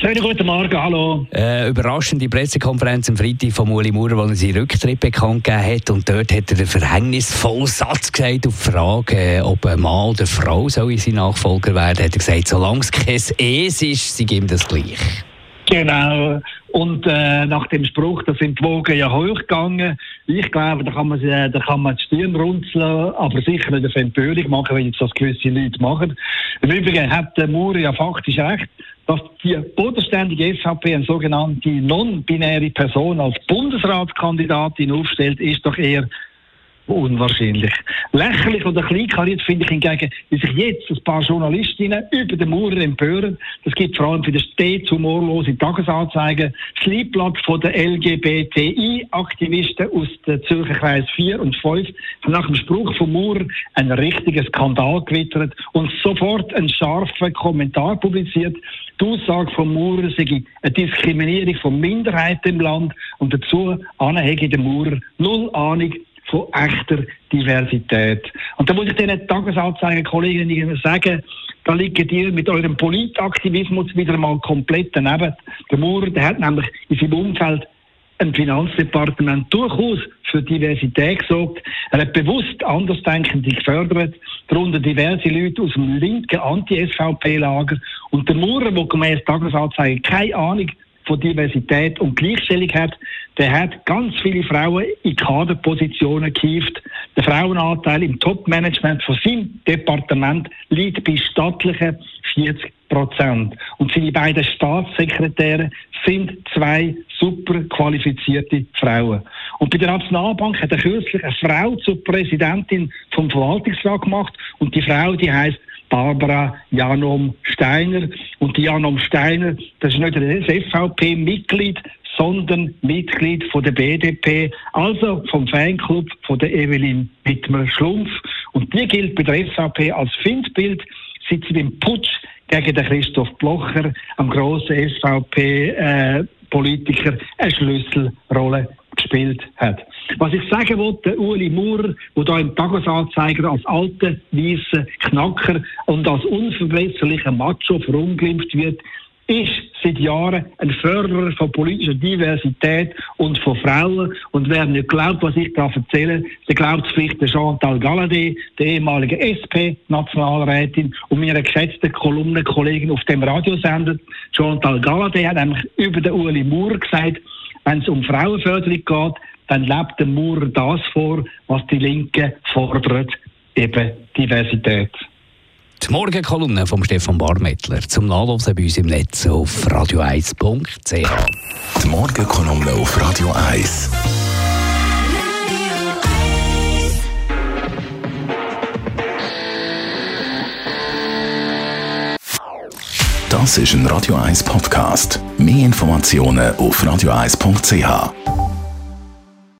Schönen guten Morgen, hallo. Äh, überraschende Pressekonferenz am Freitag von Uli Maurer, wo er seinen Rücktritt bekannt gegeben hat. Und dort hat er einen verhängnisvollen Satz gesagt auf die Frage, äh, ob ein Mann oder Frau soll sein Nachfolger werden. Hat er gesagt, solange es kein Es ist, sei ihm das gleich. Genau. Und äh, nach dem Spruch, da sind die Wogen ja hochgegangen. Ich glaube, da kann man, äh, da kann man die Stirn runzeln, aber sicher nicht auf Empörung machen, wenn jetzt das gewisse Leute machen. Im Übrigen hat der Maurer ja faktisch recht, dass die bodenständige SVP eine sogenannte non-binäre Person als Bundesratskandidatin aufstellt, ist doch eher unwahrscheinlich. Lächerlich oder kleinkariert finde ich hingegen, wie sich jetzt ein paar Journalistinnen über den Maurer empören. Das gibt vor allem für den stets humorlosen Tagesanzeigen das Liedblatt von den LGBTI-Aktivisten aus den Zürcher Kreis 4 und 5 haben nach dem Spruch von Maurer einen richtigen Skandal gewittert und sofort einen scharfen Kommentar publiziert. Die Aussage von Maurer sei eine Diskriminierung von Minderheiten im Land und dazu anhege der Maurer null Ahnung von echter Diversität. Und da muss ich diesen Tagesanzeigen Kolleginnen sagen, da liegen ihr mit eurem Politaktivismus wieder mal komplett daneben. Der Maurer, der hat nämlich in seinem Umfeld ein Finanzdepartement durchaus für Diversität gesorgt. Er hat bewusst Andersdenkende gefördert, darunter diverse Leute aus dem linken Anti-SVP-Lager. Und der Maurer, der gemäß Tagesanzeigen keine Ahnung von Diversität und Gleichstellung hat, der hat ganz viele Frauen in Kaderpositionen gehievt. Der Frauenanteil im Topmanagement von seinem Departement liegt bei stattlichen 40 Prozent. Und seine beiden Staatssekretäre sind zwei super qualifizierte Frauen. Und bei der Nationalbank hat er kürzlich eine Frau zur Präsidentin vom Verwaltungsrat gemacht und die Frau, die heißt Barbara Janom Steiner. Und die Janom Steiner, das ist nicht ein SVP-Mitglied, sondern Mitglied von der BDP, also vom Fanclub von der Evelyn Wittmer-Schlumpf. Und die gilt bei der SVP als Findbild, seit sie den Putsch gegen den Christoph Blocher, am grossen SVP-Politiker, äh, eine Schlüsselrolle gespielt hat. Was ich sagen wollte, Uli Maurer, der da im Tagesanzeiger als alter, weißer Knacker und als unverbesserlicher Macho verunglimpft wird, ist seit Jahren ein Förderer von politischer Diversität und von Frauen. Und wer nicht glaubt, was ich da erzähle, der glaubt vielleicht der Chantal Galladay, der ehemalige SP-Nationalrätin und meiner geschätzten Kolumnenkollegin auf dem Radiosender. Chantal Galladay hat nämlich über den Uli Maurer gesagt, wenn es um Frauenförderung geht, dann lebt der Maurer das vor, was die Linke fordert, eben Diversität. Die Morgenkolumne von Stefan Barmettler zum Nachlesen bei uns im Netz auf radio1.ch. Die Morgenkolumne auf Radio 1. Das ist ein Radio 1 Podcast. Mehr Informationen auf radio1.ch.